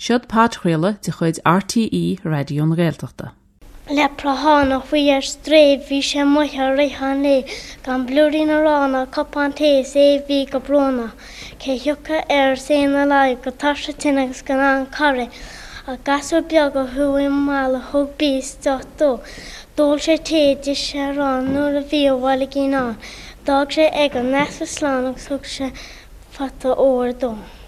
Siod pátréile de chuid RTí radioún réalteachta. Le plahána faoar stréh hí sé muthe réhanné gan blúín arána cappantééis é bhí go brna, cé thucha ar er séna leid go tarsa tinnagus gan an carré a gasú beag go thuim mála thugbís dotó. Dóil sé téidir sé rán nuair a bhíhhaile cí ná, Dag sé ag an nesfa slánach thug sé fatta óir dom.